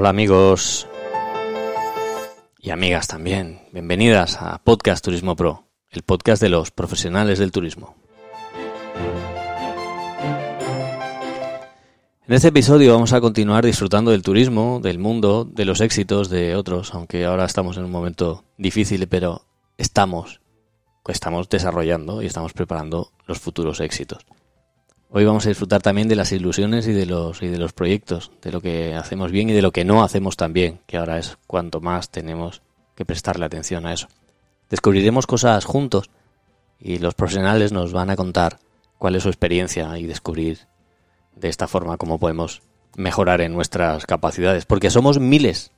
Hola amigos y amigas también. Bienvenidas a Podcast Turismo Pro, el podcast de los profesionales del turismo. En este episodio vamos a continuar disfrutando del turismo, del mundo, de los éxitos de otros, aunque ahora estamos en un momento difícil, pero estamos, estamos desarrollando y estamos preparando los futuros éxitos. Hoy vamos a disfrutar también de las ilusiones y de los y de los proyectos, de lo que hacemos bien y de lo que no hacemos tan bien, que ahora es cuanto más tenemos que prestarle atención a eso. Descubriremos cosas juntos y los profesionales nos van a contar cuál es su experiencia y descubrir de esta forma cómo podemos mejorar en nuestras capacidades, porque somos miles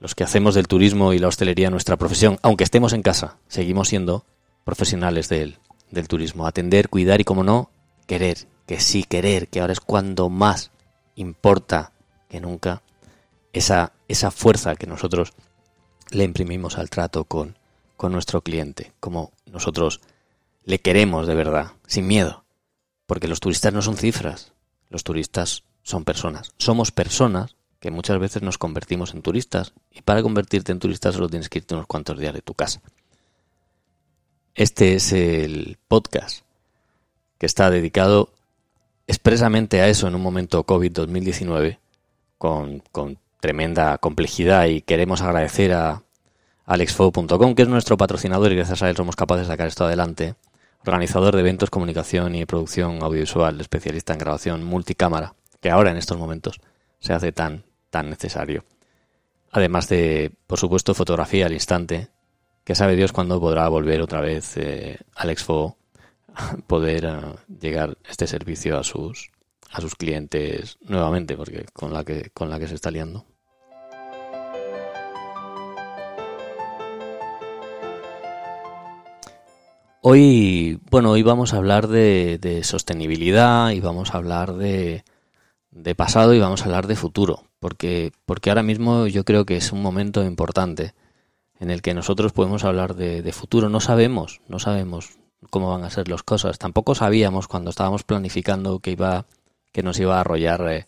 los que hacemos del turismo y la hostelería nuestra profesión, aunque estemos en casa, seguimos siendo profesionales del, del turismo, atender, cuidar y, como no, querer, que sí querer, que ahora es cuando más importa que nunca esa, esa fuerza que nosotros le imprimimos al trato con, con nuestro cliente, como nosotros le queremos de verdad, sin miedo, porque los turistas no son cifras, los turistas son personas, somos personas que muchas veces nos convertimos en turistas y para convertirte en turista solo tienes que irte unos cuantos días de tu casa. Este es el podcast que está dedicado expresamente a eso en un momento COVID-2019, con, tremenda complejidad y queremos agradecer a alexfo.com, que es nuestro patrocinador y gracias a él somos capaces de sacar esto adelante, organizador de eventos, comunicación y producción audiovisual, especialista en grabación multicámara, que ahora en estos momentos se hace tan, tan necesario. Además de, por supuesto, fotografía al instante, que sabe Dios cuándo podrá volver otra vez eh, Alexfo poder eh, llegar este servicio a sus a sus clientes nuevamente porque con la que con la que se está liando Hoy, bueno, hoy vamos a hablar de, sostenibilidad y vamos a hablar de, de pasado y vamos a hablar de futuro, porque, porque ahora mismo yo creo que es un momento importante en el que nosotros podemos hablar de, de futuro. No sabemos, no sabemos cómo van a ser las cosas. Tampoco sabíamos cuando estábamos planificando que iba que nos iba a arrollar eh,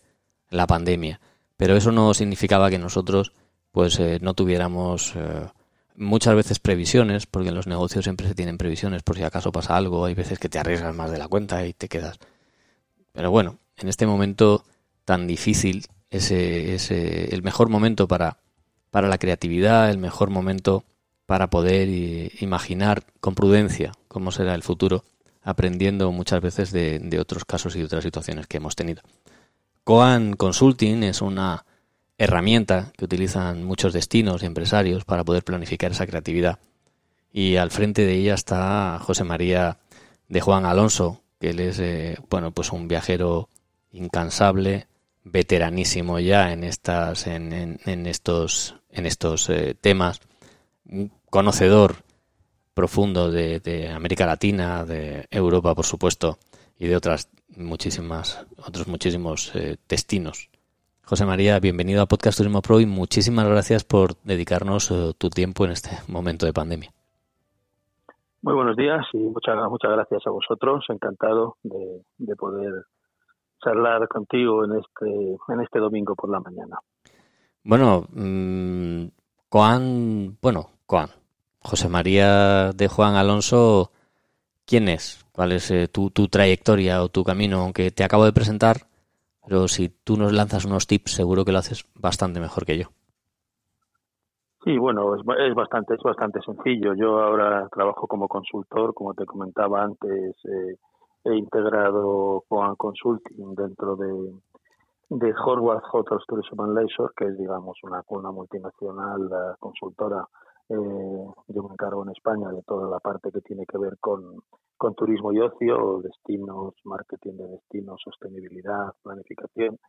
la pandemia, pero eso no significaba que nosotros pues eh, no tuviéramos eh, muchas veces previsiones, porque en los negocios siempre se tienen previsiones por si acaso pasa algo, hay veces que te arriesgas más de la cuenta y te quedas. Pero bueno, en este momento tan difícil, es el mejor momento para, para la creatividad, el mejor momento para poder imaginar con prudencia cómo será el futuro, aprendiendo muchas veces de, otros casos y de otras situaciones que hemos tenido. Coan Consulting es una herramienta que utilizan muchos destinos y empresarios para poder planificar esa creatividad. Y al frente de ella está José María de Juan Alonso, que él es eh, bueno pues un viajero incansable, veteranísimo ya en estas en, estos en estos eh, temas un conocedor profundo de, América Latina, de Europa, por supuesto, y de otras muchísimas, otros muchísimos eh, destinos. José María, bienvenido a Podcast Turismo Pro y muchísimas gracias por dedicarnos eh, tu tiempo en este momento de pandemia. Muy buenos días y muchas, muchas gracias a vosotros. Encantado de, poder charlar contigo en este, en este domingo por la mañana. Bueno, mmm, bueno, Juan. José María de Juan Alonso, ¿quién es? ¿Cuál es eh, tu, trayectoria o tu camino? Aunque te acabo de presentar, pero si tú nos lanzas unos tips, seguro que lo haces bastante mejor que yo. Sí, bueno, es, bastante, es bastante sencillo. Yo ahora trabajo como consultor, como te comentaba antes, eh, he integrado Juan Consulting dentro de, de Horwath Hotels Tourism and Leisure, que es, digamos, una, una multinacional eh, consultora eh, yo me encargo en España de toda la parte que tiene que ver con, con turismo y ocio, destinos, marketing de destinos, sostenibilidad, planificación.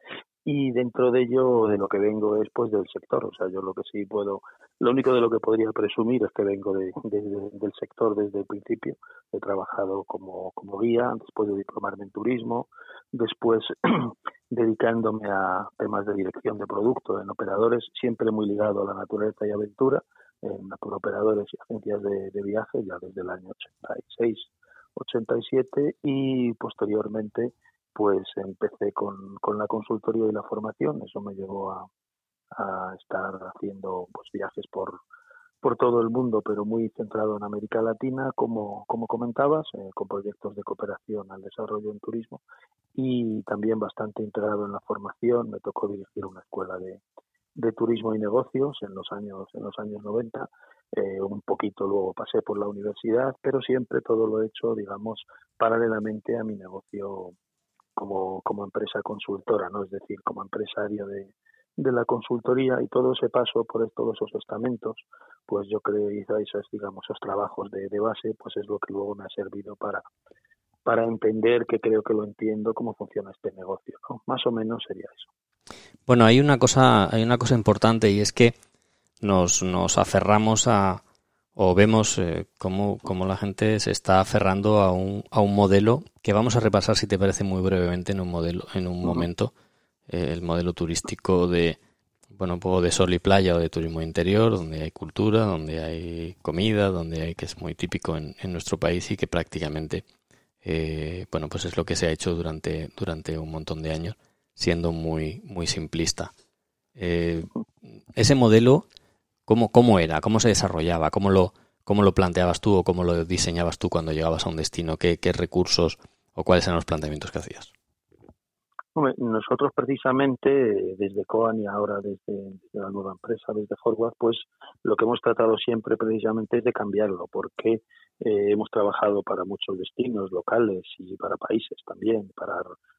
Y dentro de ello, de lo que vengo es pues del sector. O sea, yo lo que sí puedo, lo único de lo que podría presumir es que vengo de, del sector desde el principio. He trabajado como, como guía, después de diplomarme en turismo, después dedicándome a temas de dirección de producto en operadores, siempre muy ligado a la naturaleza y aventura en operadores y agencias de, viaje ya desde el año 86, 87 y posteriormente pues empecé con, con la consultoría y la formación. Eso me llevó a, a estar haciendo pues viajes por por todo el mundo, pero muy centrado en América Latina, como, como comentabas, eh, con proyectos de cooperación al desarrollo en turismo y también bastante integrado en la formación. Me tocó dirigir una escuela de, de turismo y negocios en los años en los años 90 eh, un poquito luego pasé por la universidad pero siempre todo lo he hecho digamos paralelamente a mi negocio como, como empresa consultora no es decir como empresario de, de la consultoría y todo ese paso por todos esos estamentos pues yo creo que esos digamos esos trabajos de, de base pues es lo que luego me ha servido para para entender que creo que lo entiendo cómo funciona este negocio ¿no? más o menos sería eso bueno, hay una cosa, hay una cosa importante y es que nos, nos aferramos a o vemos eh, cómo, la gente se está aferrando a un, a un modelo que vamos a repasar si te parece muy brevemente en un modelo, en un momento, eh, el modelo turístico de bueno, un poco de sol y playa o de turismo interior, donde hay cultura, donde hay comida, donde hay que es muy típico en, en nuestro país y que prácticamente eh, bueno, pues es lo que se ha hecho durante, durante un montón de años siendo muy, muy simplista. Eh, ese modelo, ¿cómo, ¿cómo era? ¿Cómo se desarrollaba? ¿Cómo lo, ¿Cómo lo planteabas tú o cómo lo diseñabas tú cuando llegabas a un destino? ¿Qué, qué recursos o cuáles eran los planteamientos que hacías? nosotros precisamente desde Coan y ahora desde, la nueva empresa, desde Forward, pues lo que hemos tratado siempre precisamente es de cambiarlo, porque eh, hemos trabajado para muchos destinos locales y para países también, para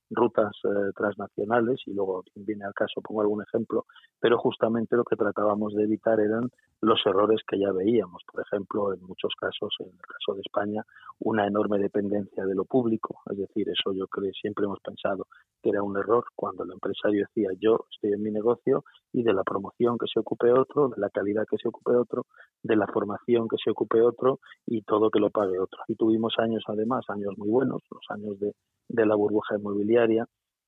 rutas eh, transnacionales y luego viene al caso pongo algún ejemplo pero justamente lo que tratábamos de evitar eran los errores que ya veíamos. Por ejemplo en muchos casos en el caso de España una enorme dependencia de lo público. Es decir eso yo creo siempre hemos pensado que era un error cuando el empresario decía yo estoy en mi negocio y de la promoción que se ocupe otro de la calidad que se ocupe otro de la formación que se ocupe otro y todo que lo pague otro y tuvimos años además años muy buenos los años de de la burbuja inmobiliaria,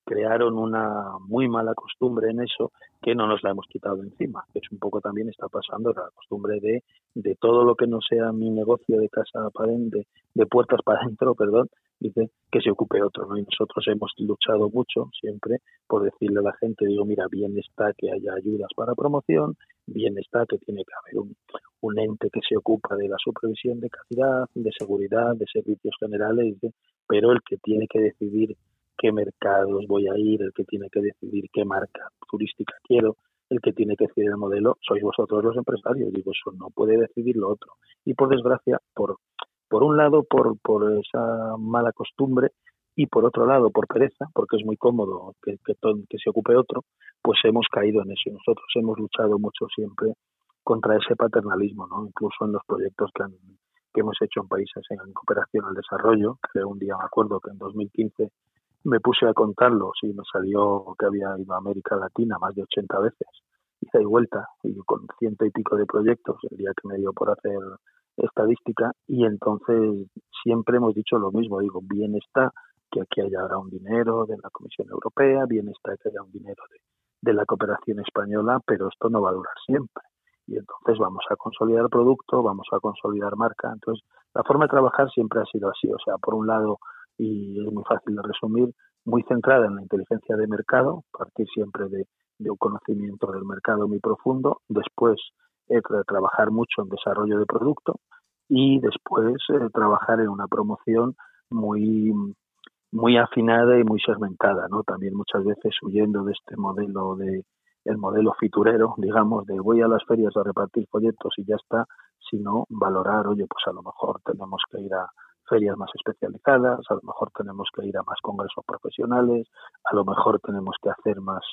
crearon una muy mala costumbre en eso que no nos la hemos quitado encima, es un poco también está pasando la costumbre de, de todo lo que no sea mi negocio de casa para de puertas para adentro, perdón, dice que se ocupe otro, ¿no? Y nosotros hemos luchado mucho siempre por decirle a la gente, digo, mira, bien está que haya ayudas para promoción, bien está que tiene que haber un, un ente que se ocupa de la supervisión de calidad, de seguridad, de servicios generales, pero el que tiene que decidir qué mercados voy a ir, el que tiene que decidir qué marca turística quiero, el que tiene que decidir el modelo, sois vosotros los empresarios. Digo, eso no puede decidir lo otro. Y por desgracia, por, por un lado, por, por esa mala costumbre y por otro lado, por pereza, porque es muy cómodo que, que, se ocupe otro, pues hemos caído en eso. Nosotros hemos luchado mucho siempre contra ese paternalismo, ¿no? Incluso en los proyectos que, que hemos hecho en países en cooperación al desarrollo, que un día me acuerdo que en 2015 me puse a contarlos y me salió que había ido a América Latina más de 80 veces, hice y vuelta, y con ciento y pico de proyectos el día que me dio por hacer estadística, y entonces siempre hemos dicho lo mismo, digo, bien está que aquí haya ahora un dinero de la Comisión Europea, bien está que haya un dinero de, de la cooperación española, pero esto no va a durar siempre y entonces vamos a consolidar producto, vamos a consolidar marca. Entonces, la forma de trabajar siempre ha sido así, o sea, por un lado, y es muy fácil de resumir, muy centrada en la inteligencia de mercado, partir siempre de, un conocimiento del mercado muy profundo, después eh, trabajar mucho en desarrollo de producto y después eh, trabajar en una promoción muy muy afinada y muy segmentada, ¿no? También muchas veces huyendo de este modelo de, el modelo fiturero, digamos, de voy a las ferias a repartir folletos y ya está, sino valorar, oye, pues a lo mejor tenemos que ir a ferias más especializadas, a lo mejor tenemos que ir a más congresos profesionales, a lo mejor tenemos que hacer más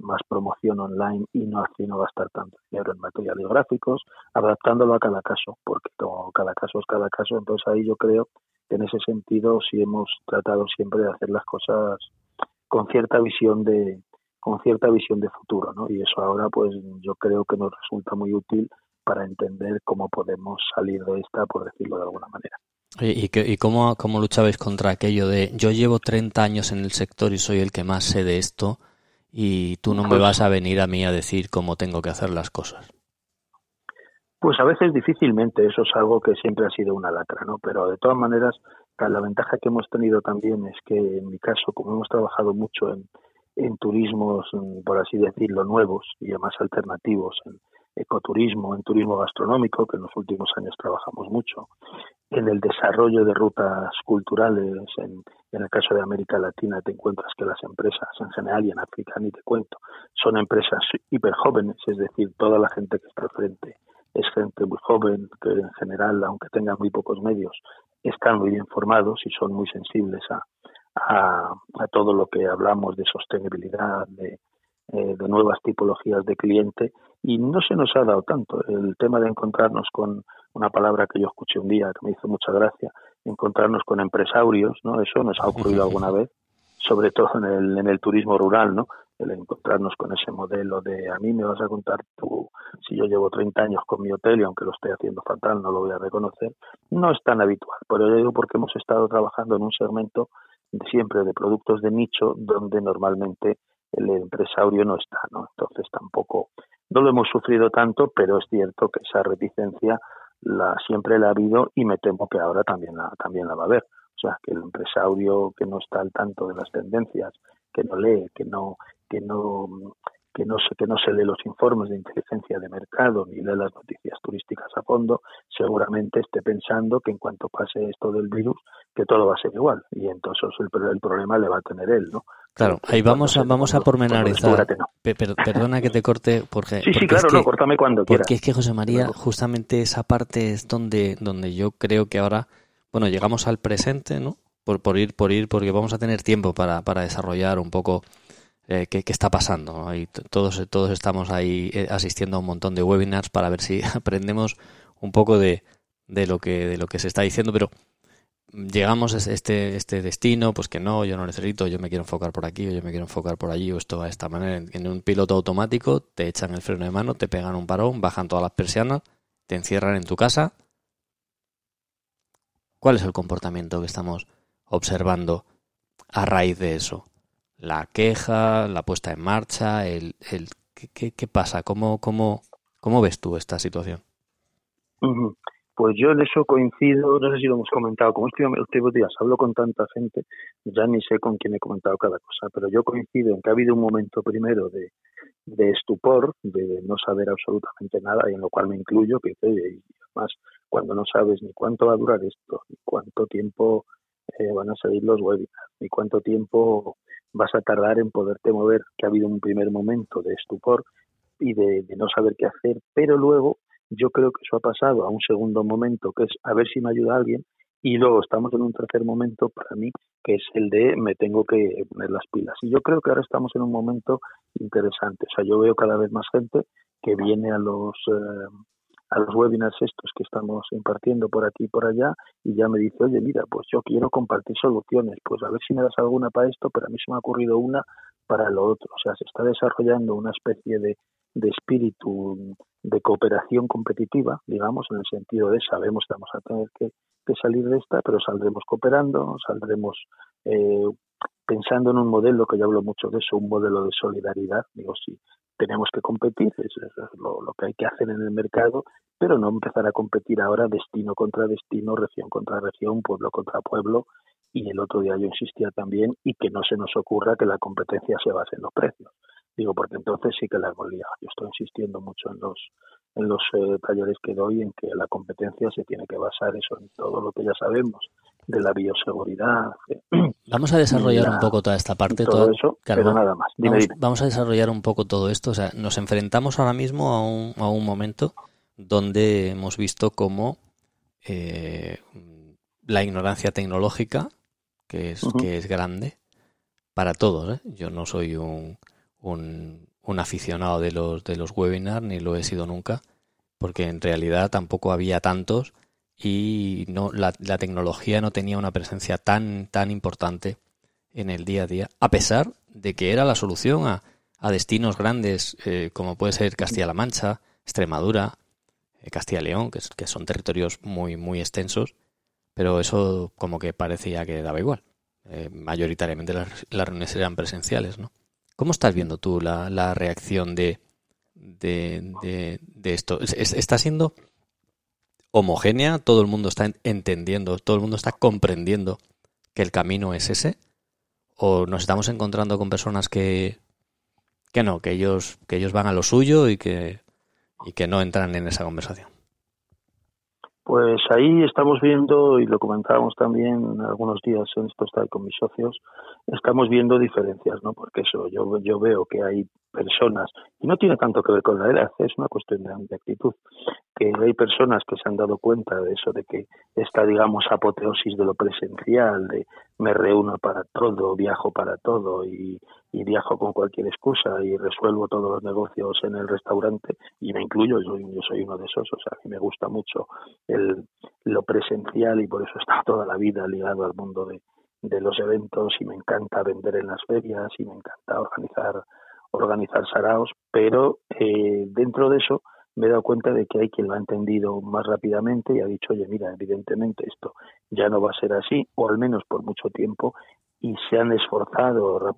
más promoción online y no así no gastar tanto dinero en materiales gráficos, adaptándolo a cada caso, porque todo, cada caso es cada caso, entonces ahí yo creo que en ese sentido sí hemos tratado siempre de hacer las cosas con cierta visión de, con cierta visión de futuro, ¿no? Y eso ahora, pues yo creo que nos resulta muy útil para entender cómo podemos salir de esta, por decirlo de alguna manera. ¿Y, y, cómo, cómo luchabais contra aquello de yo llevo 30 años en el sector y soy el que más sé de esto y tú no me pues vas a venir a mí a decir cómo tengo que hacer las cosas? Pues a veces difícilmente, eso es algo que siempre ha sido una lacra, ¿no? Pero de todas maneras, la ventaja que hemos tenido también es que en mi caso, como hemos trabajado mucho en, en turismos, mm, por así decirlo, nuevos y además alternativos, en ecoturismo, en turismo gastronómico, que en los últimos años trabajamos mucho, en el desarrollo de rutas culturales, en, el caso de América Latina te encuentras que las empresas en general y en África ni te cuento, son empresas hiper jóvenes, es decir, toda la gente que está al frente es gente muy joven, que en general, aunque tengan muy pocos medios, están muy bien formados y son muy sensibles a, a, todo lo que hablamos de sostenibilidad, de, eh, de nuevas tipologías de cliente y no se nos ha dado tanto el tema de encontrarnos con una palabra que yo escuché un día que me hizo mucha gracia, encontrarnos con empresarios, ¿no? Eso nos ha ocurrido alguna vez, sobre todo en el, en el turismo rural, ¿no? El encontrarnos con ese modelo de a mí me vas a contar tú, si yo llevo 30 años con mi hotel y aunque lo esté haciendo fatal no lo voy a reconocer, no es tan habitual. Por ello digo porque hemos estado trabajando en un segmento siempre de productos de nicho donde normalmente el empresario no está, ¿no? Entonces tampoco, no lo hemos sufrido tanto, pero es cierto que esa reticencia la siempre la ha habido y me temo que ahora también la, también la va a haber. O sea, que el empresario que no está al tanto de las tendencias, que no lee, que no, que no que no, se, que no se lee los informes de inteligencia de mercado ni lee las noticias turísticas a fondo, seguramente esté pensando que en cuanto pase esto del virus, que todo va a ser igual. Y entonces el, el problema le va a tener él, ¿no? Claro, ahí vamos a, vamos a pormenorizar. perdona que te corte, porque. Sí, sí, claro, no, córtame cuando quieras. Porque es que, José María, justamente esa parte es donde, donde yo creo que ahora, bueno, llegamos al presente, ¿no? Por, por ir, por ir, porque vamos a tener tiempo para, para desarrollar un poco eh, qué, está pasando. todos, todos estamos ahí eh, asistiendo a un montón de webinars para ver si aprendemos un poco de, de, lo, que, de lo que se está diciendo, pero llegamos a este, este destino, pues que no, yo no necesito, yo me quiero enfocar por aquí, o yo me quiero enfocar por allí, o esto va de esta manera. En un piloto automático te echan el freno de mano, te pegan un parón, bajan todas las persianas, te encierran en tu casa. ¿Cuál es el comportamiento que estamos observando a raíz de eso? La queja, la puesta en marcha, el, el ¿qué, qué, pasa? ¿Cómo, cómo, ¿Cómo ves tú esta situación? Pues yo en eso coincido, no sé si lo hemos comentado, como estos últimos días hablo con tanta gente, ya ni sé con quién he comentado cada cosa, pero yo coincido en que ha habido un momento primero de, de estupor, de no saber absolutamente nada, y en lo cual me incluyo, que y además cuando no sabes ni cuánto va a durar esto, ni cuánto tiempo eh, van a salir los webinars, ni cuánto tiempo vas a tardar en poderte mover, que ha habido un primer momento de estupor y de, no saber qué hacer, pero luego yo creo que eso ha pasado a un segundo momento, que es a ver si me ayuda alguien, y luego estamos en un tercer momento para mí, que es el de me tengo que poner las pilas. Y yo creo que ahora estamos en un momento interesante. O sea, yo veo cada vez más gente que viene a los eh, a los webinars estos que estamos impartiendo por aquí y por allá y ya me dice, oye, mira, pues yo quiero compartir soluciones, pues a ver si me das alguna para esto, pero a mí se me ha ocurrido una para lo otro. O sea, se está desarrollando una especie de, de espíritu de cooperación competitiva, digamos, en el sentido de sabemos que vamos a tener que, que salir de esta, pero saldremos cooperando, saldremos eh, pensando en un modelo, que yo hablo mucho de eso, un modelo de solidaridad. Digo, sí, tenemos que competir, es, lo, que hay que hacer en el mercado, pero no empezar a competir ahora destino contra destino, región contra región, pueblo contra pueblo. Y el otro día yo insistía también y que no se nos ocurra que la competencia se base en los precios. Digo, porque entonces sí que la hemos. Yo estoy insistiendo mucho en los en los eh, talleres que doy en que la competencia se tiene que basar eso en todo lo que ya sabemos de la bioseguridad. Vamos a desarrollar un poco toda esta parte. Todo eso, pero nada más. vamos, a desarrollar un poco todo esto. O sea, nos enfrentamos ahora mismo a un, a un momento donde hemos visto cómo eh, la ignorancia tecnológica, que es, que es grande, para todos. ¿eh? Yo no soy un, un, un aficionado de los, de los webinars, ni lo he sido nunca, porque en realidad tampoco había tantos y no la, la, tecnología no tenía una presencia tan tan importante en el día a día a pesar de que era la solución a, a destinos grandes eh, como puede ser Castilla-La Mancha Extremadura eh, Castilla-León que, son territorios muy muy extensos pero eso como que parecía que daba igual. Eh, mayoritariamente las, las, reuniones eran presenciales no cómo estás viendo tú la, la reacción de de, de, de esto está siendo homogénea, todo el mundo está entendiendo, todo el mundo está comprendiendo que el camino es ese, o nos estamos encontrando con personas que, que no, que ellos, que ellos van a lo suyo y que, y que no entran en esa conversación. Pues ahí estamos viendo, y lo comentábamos también algunos días en esto está con mis socios, estamos viendo diferencias, ¿no? Porque eso, yo, yo veo que hay personas, y no tiene tanto que ver con la edad, es una cuestión de, actitud, que hay personas que se han dado cuenta de eso, de que esta, digamos, apoteosis de lo presencial, de me reúno para todo, viajo para todo y, y viajo con cualquier excusa y resuelvo todos los negocios en el restaurante, y me incluyo, yo, yo soy uno de esos, o sea, a mí me gusta mucho el, lo presencial y por eso estado toda la vida ligado al mundo de, de los eventos y me encanta vender en las ferias y me encanta organizar organizar saraos, pero eh, dentro de eso me he dado cuenta de que hay quien lo ha entendido más rápidamente y ha dicho, oye, mira, evidentemente esto ya no va a ser así, o al menos por mucho tiempo, y se han esforzado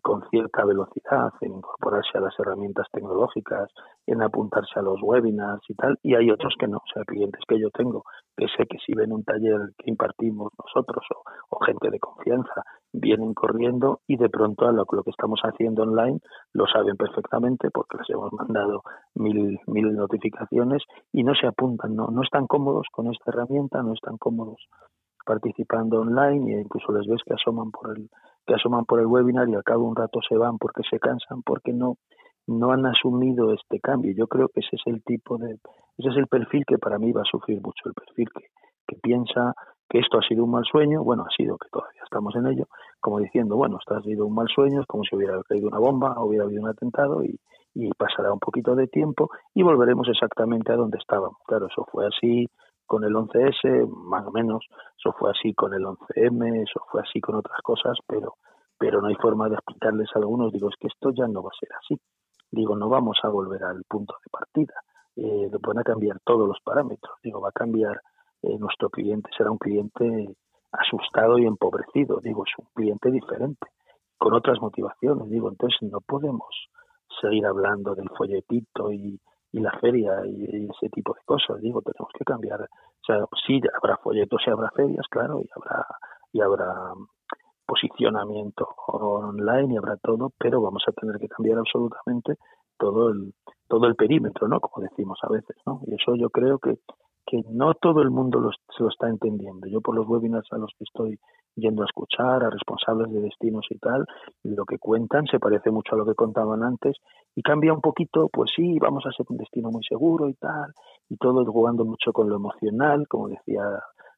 con cierta velocidad en incorporarse a las herramientas tecnológicas, en apuntarse a los webinars y tal, y hay otros que no, o sea, clientes que yo tengo que sé que si ven un taller que impartimos nosotros o, gente de confianza, vienen corriendo y de pronto a lo, que estamos haciendo online lo saben perfectamente porque les hemos mandado mil, mil notificaciones y no se apuntan, no, no están cómodos con esta herramienta, no están cómodos participando online e incluso les ves que asoman por el que asoman por el webinar y al cabo de un rato se van porque se cansan, porque no no han asumido este cambio. Yo creo que ese es el tipo de ese es el perfil que para mí va a sufrir mucho, el perfil que, que piensa que esto ha sido un mal sueño, bueno, ha sido que todavía estamos en ello, como diciendo, bueno, esto ha sido un mal sueño, es como si hubiera caído una bomba, hubiera habido un atentado y, y pasará un poquito de tiempo y volveremos exactamente a donde estábamos. Claro, eso fue así con el 11S, más o menos, eso fue así con el 11M, eso fue así con otras cosas, pero, pero no hay forma de explicarles a algunos, digo, es que esto ya no va a ser así. Digo, no vamos a volver al punto de partida, eh, van a cambiar todos los parámetros, digo, va a cambiar eh, nuestro cliente, será un cliente asustado y empobrecido, digo, es un cliente diferente, con otras motivaciones, digo, entonces no podemos seguir hablando del folletito y, y la feria y, ese tipo de cosas. Digo, tenemos que cambiar. O sea, sí habrá folletos y habrá ferias, claro, y habrá y habrá posicionamiento online y habrá todo, pero vamos a tener que cambiar absolutamente todo el todo el perímetro, ¿no? Como decimos a veces, ¿no? Y eso yo creo que que no todo el mundo lo, se lo está entendiendo. Yo por los webinars a los que estoy yendo a escuchar, a responsables de destinos y tal, lo que cuentan se parece mucho a lo que contaban antes y cambia un poquito, pues sí, vamos a ser un destino muy seguro y tal, y todo jugando mucho con lo emocional, como decía,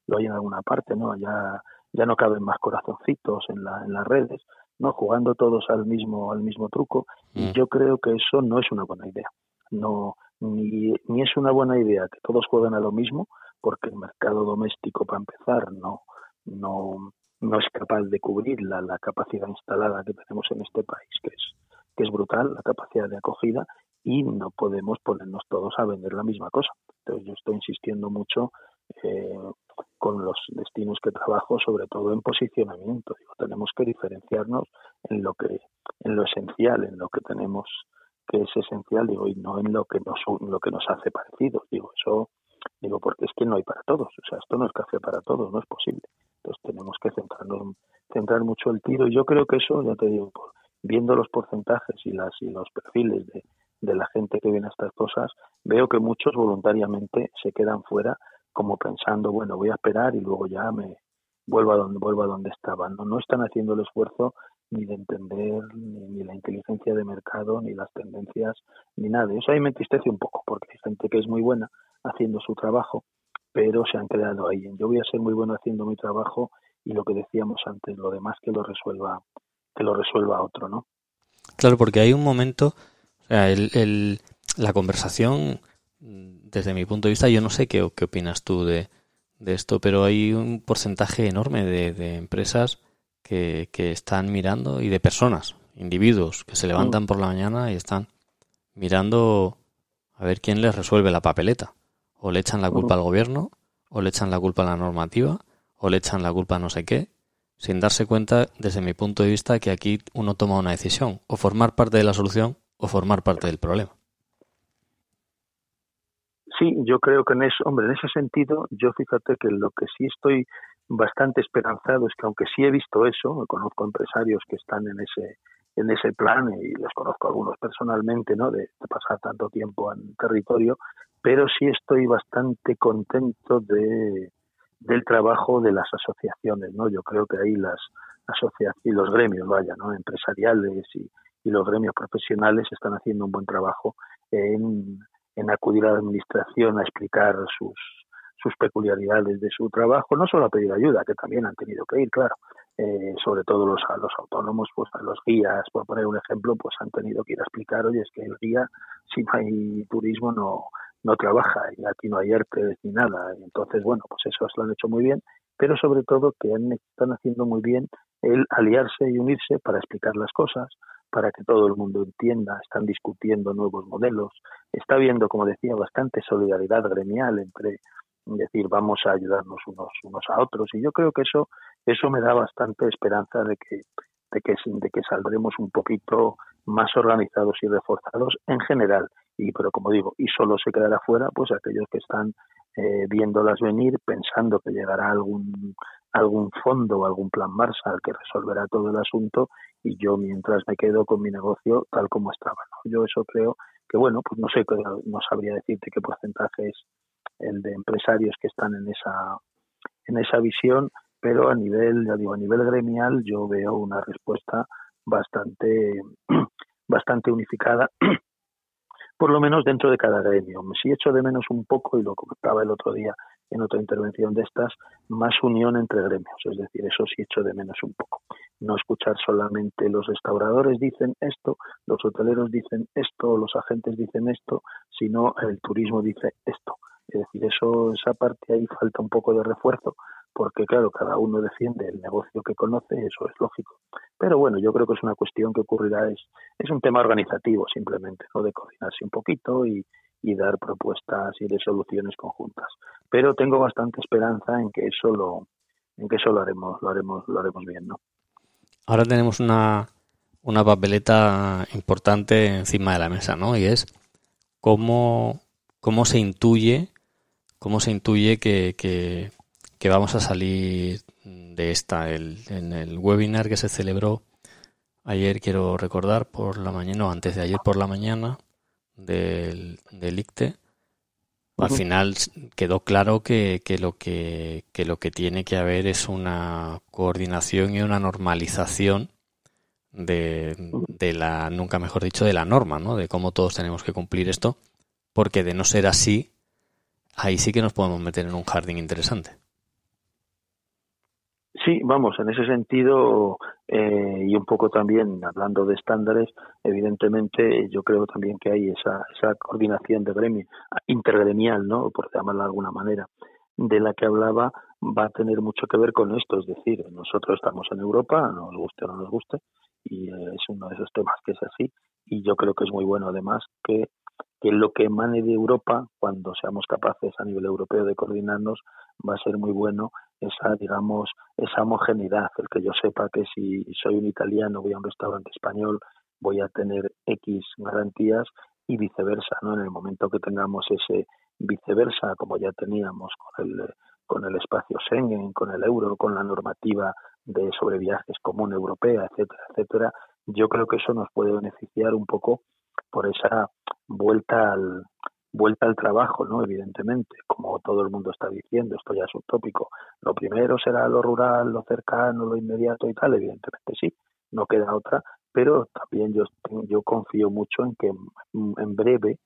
lo hay en alguna parte, ¿no? Ya, ya no caben más corazoncitos en, la, en las redes, ¿no? Jugando todos al mismo, al mismo truco, y mm. yo creo que eso no es una buena idea. No, ni, ni es una buena idea que todos jueguen a lo mismo, porque el mercado doméstico, para empezar, no, no, no es capaz de cubrir la, la capacidad instalada que tenemos en este país, que es, que es brutal, la capacidad de acogida, y no podemos ponernos todos a vender la misma cosa. Entonces yo estoy insistiendo mucho eh, con los destinos que trabajo, sobre todo en posicionamiento. Digo, tenemos que diferenciarnos en lo que, en lo esencial, en lo que tenemos que es esencial, digo, y no en lo que nos, lo que nos hace parecidos. Digo, eso, digo, porque es que no hay para todos. O sea, esto no es café para todos, no es posible. Entonces tenemos que centrarnos, centrar mucho el tiro. Y yo creo que eso, ya te digo, viendo los porcentajes y las y los perfiles de, de la gente que viene a estas cosas, veo que muchos voluntariamente se quedan fuera, como pensando, bueno, voy a esperar y luego ya me vuelvo a donde vuelvo a donde estaba. No, no están haciendo el esfuerzo ni de entender ni, la inteligencia de mercado, ni las tendencias, ni nada. Eso ahí me entristece un poco, porque hay gente que es muy buena haciendo su trabajo, pero se han quedado ahí. Yo voy a ser muy bueno haciendo mi trabajo y lo que decíamos antes, lo demás que lo resuelva, que lo resuelva otro, ¿no? Claro, porque hay un momento, sea, el, la conversación, desde mi punto de vista, yo no sé qué, qué opinas tú de, de esto, pero hay un porcentaje enorme de, de empresas que, están mirando y de personas, individuos que se levantan por la mañana y están mirando a ver quién les resuelve la papeleta. O le echan la culpa al gobierno, o le echan la culpa a la normativa, o le echan la culpa a no sé qué, sin darse cuenta, desde mi punto de vista, que aquí uno toma una decisión, o formar parte de la solución o formar parte del problema. Sí, yo creo que en eso, hombre, en ese sentido, yo fíjate que lo que sí estoy bastante esperanzado es que aunque sí he visto eso, conozco empresarios que están en ese en ese plan y les conozco algunos personalmente, ¿no? De, pasar tanto tiempo en territorio, pero sí estoy bastante contento de del trabajo de las asociaciones, ¿no? Yo creo que ahí las asociaciones y los gremios, vaya, ¿no? Empresariales y, y los gremios profesionales están haciendo un buen trabajo en, en acudir a la administración a explicar sus, sus peculiaridades de su trabajo, no solo a pedir ayuda, que también han tenido que ir, claro, eh, sobre todo los, a los autónomos, pues a los guías, por poner un ejemplo, pues han tenido que ir a explicar, oye, es que el guía, si no hay turismo, no, no trabaja y aquí no hay ERTE ni nada. Entonces, bueno, pues eso lo han hecho muy bien, pero sobre todo que han, están haciendo muy bien el aliarse y unirse para explicar las cosas, para que todo el mundo entienda, están discutiendo nuevos modelos, está habiendo, como decía, bastante solidaridad gremial entre decir vamos a ayudarnos unos unos a otros y yo creo que eso eso me da bastante esperanza de que de que de que saldremos un poquito más organizados y reforzados en general y pero como digo y solo se quedará fuera pues aquellos que están eh, viéndolas venir pensando que llegará algún algún fondo o algún plan Marshall que resolverá todo el asunto y yo mientras me quedo con mi negocio tal como estaba. Yo eso creo que, bueno, pues no sé, no sabría decirte qué porcentaje es el de empresarios que están en esa, en esa visión, pero a nivel, ya digo, a nivel gremial yo veo una respuesta bastante, bastante unificada por lo menos dentro de cada gremio. Sí echo de menos un poco, y lo comentaba el otro día en otra intervención de estas, más unión entre gremios, es decir, eso sí echo de menos un poco. No escuchar solamente los restauradores dicen esto, los hoteleros dicen esto, los agentes dicen esto, sino el turismo dice esto. Es decir, eso, esa parte ahí falta un poco de refuerzo, porque claro, cada uno defiende el negocio que conoce, eso es lógico. Pero bueno, yo creo que es una cuestión que ocurrirá, es, es un tema organizativo simplemente, ¿no? de coordinarse un poquito y, y dar propuestas y de soluciones conjuntas. Pero tengo bastante esperanza en que eso lo, en que eso lo haremos, lo haremos, lo haremos bien, ¿no? Ahora tenemos una, una papeleta importante encima de la mesa, ¿no? Y es cómo, cómo se intuye, cómo se intuye que, que, que vamos a salir de esta. El, en el webinar que se celebró ayer, quiero recordar, por la mañana, o antes de ayer por la mañana, del, del ICTE, al final quedó claro que, que, lo que, que lo que tiene que haber es una coordinación y una normalización de, de, la, nunca mejor dicho, de la norma, ¿no? De cómo todos tenemos que cumplir esto, porque de no ser así, ahí sí que nos podemos meter en un jardín interesante. Sí, vamos, en ese sentido, eh, y un poco también hablando de estándares, evidentemente yo creo también que hay esa, esa coordinación de gremio, intergremial, ¿no? por llamarla de alguna manera, de la que hablaba, va a tener mucho que ver con esto. Es decir, nosotros estamos en Europa, nos guste o no nos guste, y es uno de esos temas que es así, y yo creo que es muy bueno además que que lo que emane de Europa, cuando seamos capaces a nivel europeo de coordinarnos, va a ser muy bueno esa, digamos, esa homogeneidad, el que yo sepa que si soy un italiano, voy a un restaurante español, voy a tener X garantías y viceversa, ¿no? En el momento que tengamos ese viceversa, como ya teníamos con el, con el espacio Schengen, con el euro, con la normativa de sobre viajes común europea, etcétera, etcétera, yo creo que eso nos puede beneficiar un poco por esa vuelta al vuelta al trabajo, ¿no? Evidentemente, como todo el mundo está diciendo, esto ya es un tópico. Lo primero será lo rural, lo cercano, lo inmediato y tal, evidentemente sí, no queda otra, pero también yo, yo confío mucho en que en breve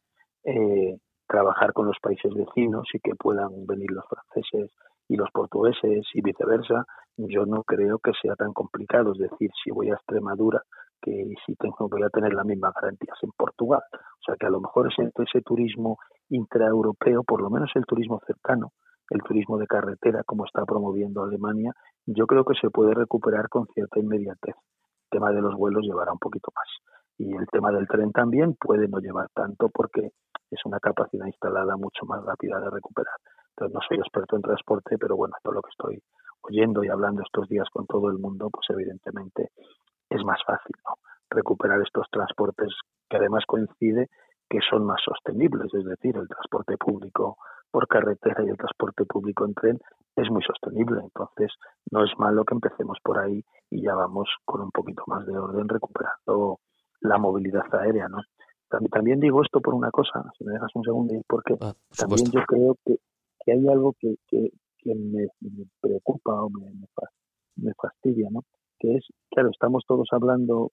eh, trabajar con los países vecinos y que puedan venir los franceses y los portugueses y viceversa, yo no creo que sea tan complicado. Es decir, si voy a Extremadura, que si tengo, voy a tener las mismas garantías en Portugal. O sea que a lo mejor ese, ese turismo intraeuropeo, por lo menos el turismo cercano, el turismo de carretera, como está promoviendo Alemania, yo creo que se puede recuperar con cierta inmediatez. El tema de los vuelos llevará un poquito más. Y el tema del tren también puede no llevar tanto porque es una capacidad instalada mucho más rápida de recuperar. Entonces no soy experto en transporte, pero bueno, todo lo que estoy oyendo y hablando estos días con todo el mundo, pues evidentemente es más fácil ¿no? recuperar estos transportes que además coincide que son más sostenibles, es decir, el transporte público por carretera y el transporte público en tren es muy sostenible. Entonces, no es malo que empecemos por ahí y ya vamos con un poquito más de orden recuperando la movilidad aérea, ¿no? También, digo esto por una cosa, si me dejas un segundo, porque ah, también yo creo que, que hay algo que, que, me, preocupa o me, me, fastidia, ¿no? Que es, claro, estamos todos hablando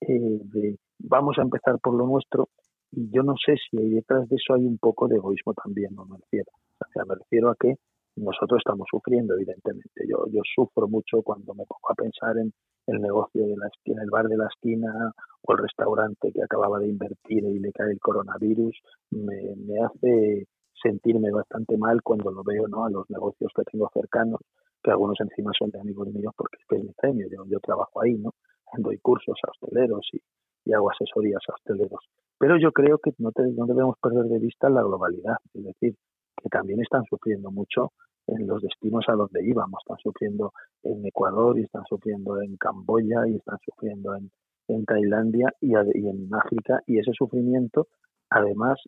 eh, de vamos a empezar por lo nuestro y yo no sé si detrás de eso hay un poco de egoísmo también, no me refiero. O sea, me refiero a que nosotros estamos sufriendo, evidentemente. Yo, yo sufro mucho cuando me pongo a pensar en el negocio de la esquina, el bar de la esquina o el restaurante que acababa de invertir y le cae el coronavirus. Me, me hace sentirme bastante mal cuando lo veo ¿no? a los negocios que tengo cercanos, que algunos encima son de amigos míos porque es que es mi premio, yo, yo trabajo ahí, ¿no? doy cursos a hosteleros y, y hago asesorías a hosteleros. Pero yo creo que no, no debemos perder de vista la globalidad, es decir, que también están sufriendo mucho en los destinos a donde íbamos. Están sufriendo en Ecuador y están sufriendo en Camboya y están sufriendo en, en Tailandia y, y, en África. Y ese sufrimiento, además,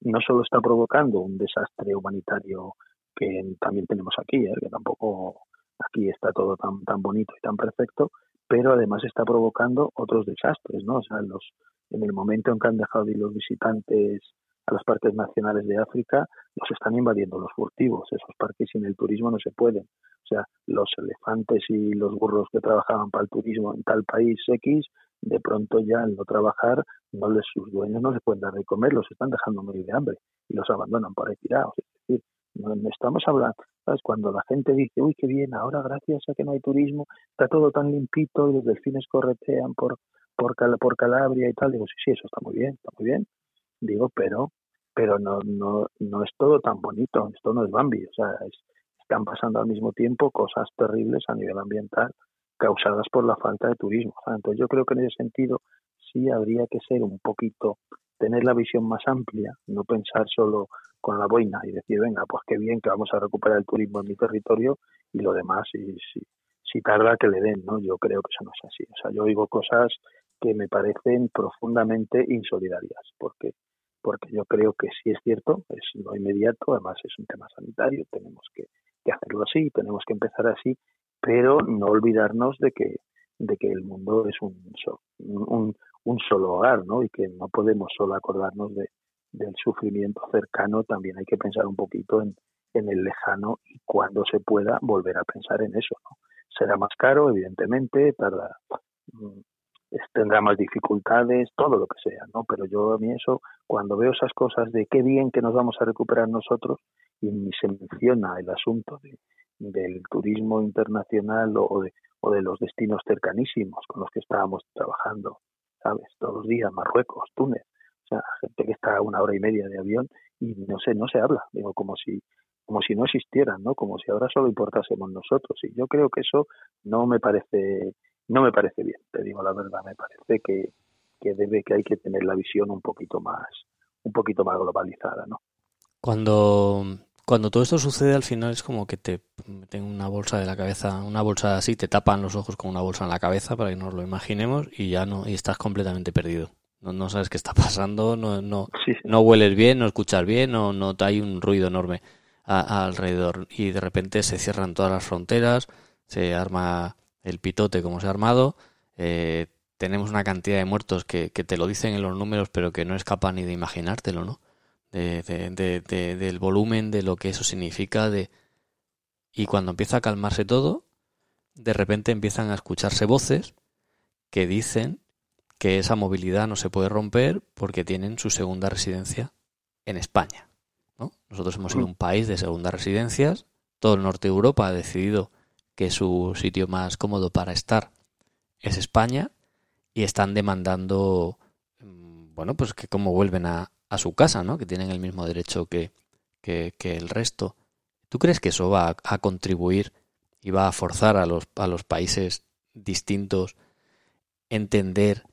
no solo está provocando un desastre humanitario que también tenemos aquí, ¿eh? que tampoco aquí está todo tan, tan bonito y tan perfecto, pero además está provocando otros desastres, ¿no? O sea, los, en el momento en que han dejado de ir los visitantes a los parques nacionales de África, los están invadiendo los furtivos. Esos parques sin el turismo no se pueden. O sea, los elefantes y los burros que trabajaban para el turismo en tal país X, de pronto ya al no trabajar, no les, sus dueños no les pueden dar de comer, los están dejando morir de hambre y los abandonan por ahí tirados. Es decir, estamos hablando, ¿sabes? Cuando la gente dice, uy, qué bien, ahora gracias a que no hay turismo, está todo tan limpito y los delfines corretean por, por, por Calabria y tal, digo, sí, sí, eso está muy bien, está muy bien, digo, pero pero no, no, no es todo tan bonito, esto no es Bambi, o sea, están pasando al mismo tiempo cosas terribles a nivel ambiental causadas por la falta de turismo. Entonces yo creo que en ese sentido sí habría que ser un poquito, tener la visión más amplia, no pensar solo con la boina y decir, venga, pues qué bien que vamos a recuperar el turismo en mi territorio y lo demás, si, si, si tarda que le den, ¿no? Yo creo que eso no es así. O sea, yo oigo cosas que me parecen profundamente insolidarias, porque porque yo creo que sí es cierto, es lo inmediato, además es un tema sanitario, tenemos que, hacerlo así, tenemos que empezar así, pero no olvidarnos de que de que el mundo es un, un, un solo hogar, ¿no? Y que no podemos solo acordarnos de, del sufrimiento cercano, también hay que pensar un poquito en, en el lejano y cuando se pueda volver a pensar en eso, ¿no? Será más caro, evidentemente, tarda, mm, tendrá más dificultades, todo lo que sea, ¿no? Pero yo a mí eso, cuando veo esas cosas de qué bien que nos vamos a recuperar nosotros y se menciona el asunto de, del turismo internacional o de, o de los destinos cercanísimos con los que estábamos trabajando, ¿sabes? Todos los días, Marruecos, Túnez, o sea, gente que está una hora y media de avión y no sé, no se habla, digo, como si como si no existieran, ¿no? Como si ahora solo importásemos nosotros. Y yo creo que eso no me parece no me parece bien, te digo la verdad, me parece que, que debe que hay que tener la visión un poquito más un poquito más globalizada, ¿no? Cuando cuando todo esto sucede al final es como que te meten una bolsa de la cabeza, una bolsa así, te tapan los ojos con una bolsa en la cabeza para que nos lo imaginemos y ya no y estás completamente perdido. No, no sabes qué está pasando, no no, no hueles bien, no escuchas bien, no no hay un ruido enorme alrededor y de repente se cierran todas las fronteras, se arma el pitote como se ha armado. Eh, tenemos una cantidad de muertos que, te lo dicen en los números, pero que no es capaz ni de imaginártelo, ¿no? De, del volumen, de lo que eso significa. De... Y cuando empieza a calmarse todo, de repente empiezan a escucharse voces que dicen que esa movilidad no se puede romper porque tienen su segunda residencia en España. ¿no? Nosotros hemos sido mm. un país de segundas residencias. Todo el norte de Europa ha decidido que su sitio más cómodo para estar es España y están demandando, mm, bueno, pues que como vuelven a, a su casa, ¿no? Que tienen el mismo derecho que, que, el resto. ¿Tú crees que eso va a, contribuir y va a forzar a los, a los países distintos entender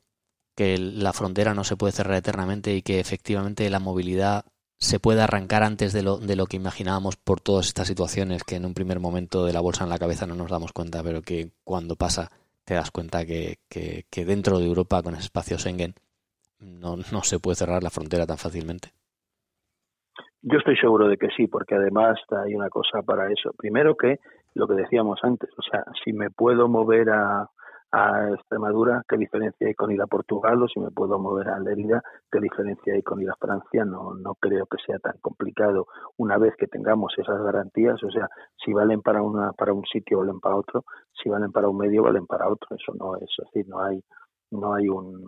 que la frontera no se puede cerrar eternamente y que efectivamente la movilidad se puede arrancar antes de lo, de lo que imaginábamos por todas estas situaciones que en un primer momento de la bolsa en la cabeza no nos damos cuenta, pero que cuando pasa te das cuenta que, que, dentro de Europa, con ese espacio Schengen, no, no se puede cerrar la frontera tan fácilmente. Yo estoy seguro de que sí, porque además hay una cosa para eso. Primero que lo que decíamos antes, o sea, si me puedo mover a, a Extremadura, ¿qué diferencia hay con ir a Portugal? O si me puedo mover a Lérida, ¿qué diferencia hay con ir a Francia? No, no creo que sea tan complicado una vez que tengamos esas garantías. O sea, si valen para una para un sitio, valen para otro. Si valen para un medio, valen para otro. Eso no es así. No hay no hay un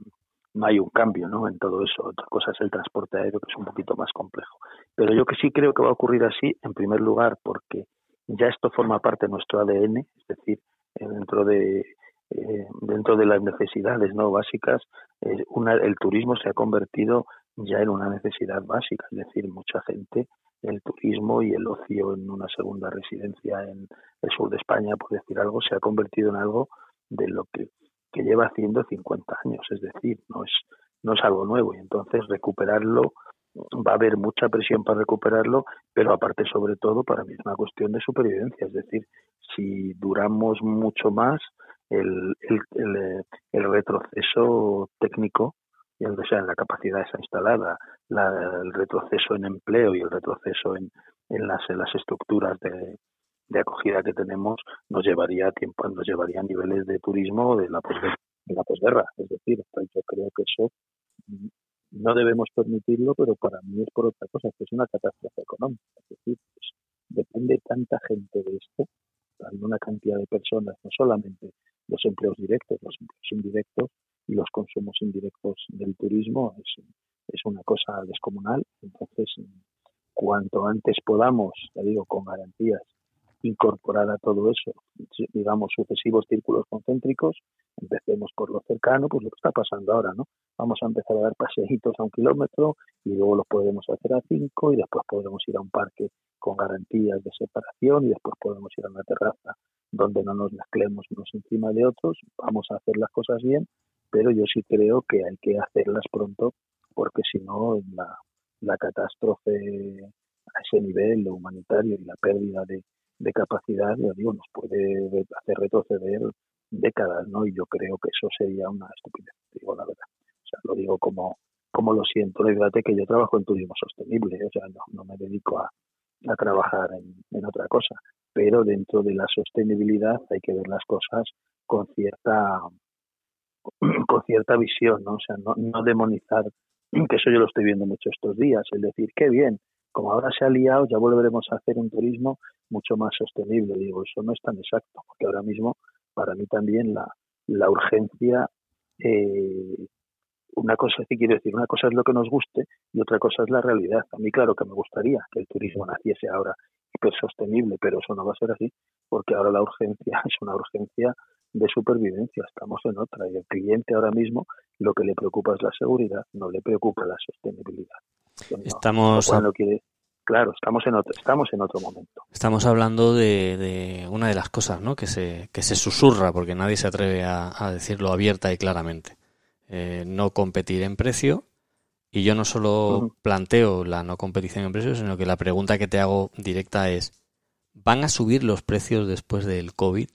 no hay un cambio ¿no? en todo eso. Otra cosa es el transporte aéreo, que es un poquito más complejo. Pero yo que sí creo que va a ocurrir así, en primer lugar, porque ya esto forma parte de nuestro ADN, es decir, dentro de eh, dentro de las necesidades no básicas, eh, una, el turismo se ha convertido ya en una necesidad básica, es decir, mucha gente el turismo y el ocio en una segunda residencia en el sur de España, por decir algo, se ha convertido en algo de lo que, que lleva haciendo 50 años, es decir, no es no es algo nuevo. Y entonces recuperarlo va a haber mucha presión para recuperarlo, pero aparte sobre todo para mí es una cuestión de supervivencia, es decir, si duramos mucho más, el, retroceso técnico, y o sea, la capacidad esa instalada, la, el retroceso en empleo y el retroceso en, en, las, en las estructuras de, de acogida que tenemos nos llevaría a tiempo, nos llevaría niveles de turismo de la posguerra. De la posguerra. Es decir, yo creo que eso no debemos permitirlo, pero para mí es por otra cosa, que es una catástrofe económica. Es decir, pues, depende tanta gente de esto, una cantidad de personas, no solamente los empleos directos, los empleos indirectos y los consumos indirectos del turismo, es, es una cosa descomunal. Entonces, cuanto antes podamos, te digo, con garantías, incorporar a todo eso, digamos, sucesivos círculos concéntricos, empecemos por lo cercano, pues lo que está pasando ahora, ¿no? Vamos a empezar a dar paseitos a un kilómetro y luego los podemos hacer a cinco y después podremos ir a un parque con garantías de separación y después podemos ir a una terraza donde no nos mezclemos unos encima de otros. Vamos a hacer las cosas bien, pero yo sí creo que hay que hacerlas pronto porque si no la, la catástrofe a ese nivel humanitario y la pérdida de, de capacidad, ya digo, nos puede hacer retroceder décadas, ¿no? Y yo creo que eso sería una estupidez, digo la verdad. O sea, lo digo como, como lo siento. Fíjate que yo trabajo en turismo sostenible, o sea, no, no me dedico a, a trabajar en, en, otra cosa. Pero dentro de la sostenibilidad hay que ver las cosas con cierta con cierta visión, ¿no? O sea, no, no demonizar, que eso yo lo estoy viendo mucho estos días, el decir, qué bien, como ahora se ha liado, ya volveremos a hacer un turismo mucho más sostenible. Digo, eso no es tan exacto, porque ahora mismo, para mí también, la, urgencia, eh, una cosa, sí quiero decir, una cosa es lo que nos guste y otra cosa es la realidad. A mí, claro que me gustaría que el turismo naciese ahora hiper sostenible, pero eso no va a ser así, porque ahora la urgencia es una urgencia de supervivencia, estamos en otra y el cliente ahora mismo lo que le preocupa es la seguridad, no le preocupa la sostenibilidad. Estamos claro, estamos en otro, estamos en otro momento. Estamos hablando de, una de las cosas, ¿no? Que se que se susurra porque nadie se atreve a, decirlo abierta y claramente. Eh, no competir en precio y yo no solo planteo la no competición en precio, sino que la pregunta que te hago directa es ¿van a subir los precios después del COVID?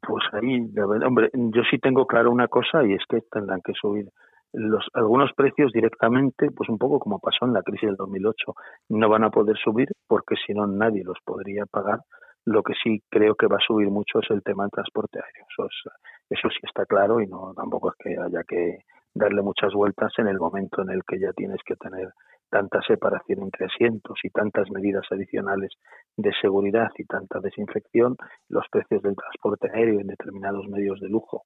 Pues ahí, hombre, yo sí tengo claro una cosa y es que tendrán que subir los, algunos precios directamente, pues un poco como pasó en la crisis del 2008, no van a poder subir porque si no nadie los podría pagar. Lo que sí creo que va a subir mucho es el tema del transporte aéreo. Eso, eso sí está claro y no tampoco es que haya que darle muchas vueltas en el momento en el que ya tienes que tener tanta separación entre asientos y tantas medidas adicionales de seguridad y tanta desinfección, los precios del transporte aéreo en determinados medios de lujo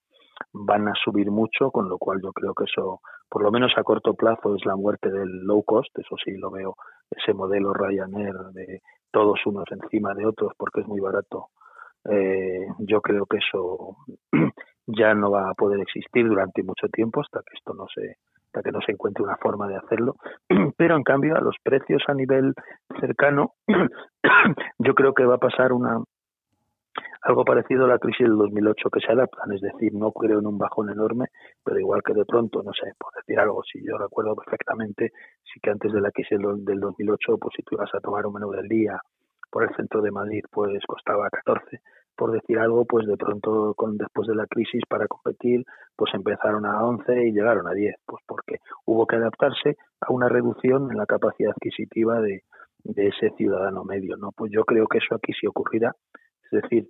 van a subir mucho, con lo cual yo creo que eso, por lo menos a corto plazo, es la muerte del low cost, eso sí lo veo, ese modelo Ryanair de todos unos encima de otros porque es muy barato. Eh, yo creo que eso ya no va a poder existir durante mucho tiempo hasta que esto no se hasta que no se encuentre una forma de hacerlo pero en cambio a los precios a nivel cercano yo creo que va a pasar una algo parecido a la crisis del 2008 que se adaptan, es decir, no creo en un bajón enorme, pero igual que de pronto, no sé, por decir algo, si yo recuerdo perfectamente, sí que antes de la crisis del 2008, pues si tú ibas a tomar un menú del día por el centro de Madrid, pues costaba 14, por decir algo, pues de pronto con después de la crisis para competir, pues empezaron a 11 y llegaron a 10, pues porque hubo que adaptarse a una reducción en la capacidad adquisitiva de, de ese ciudadano medio, ¿no? Pues yo creo que eso aquí sí ocurrirá, es decir,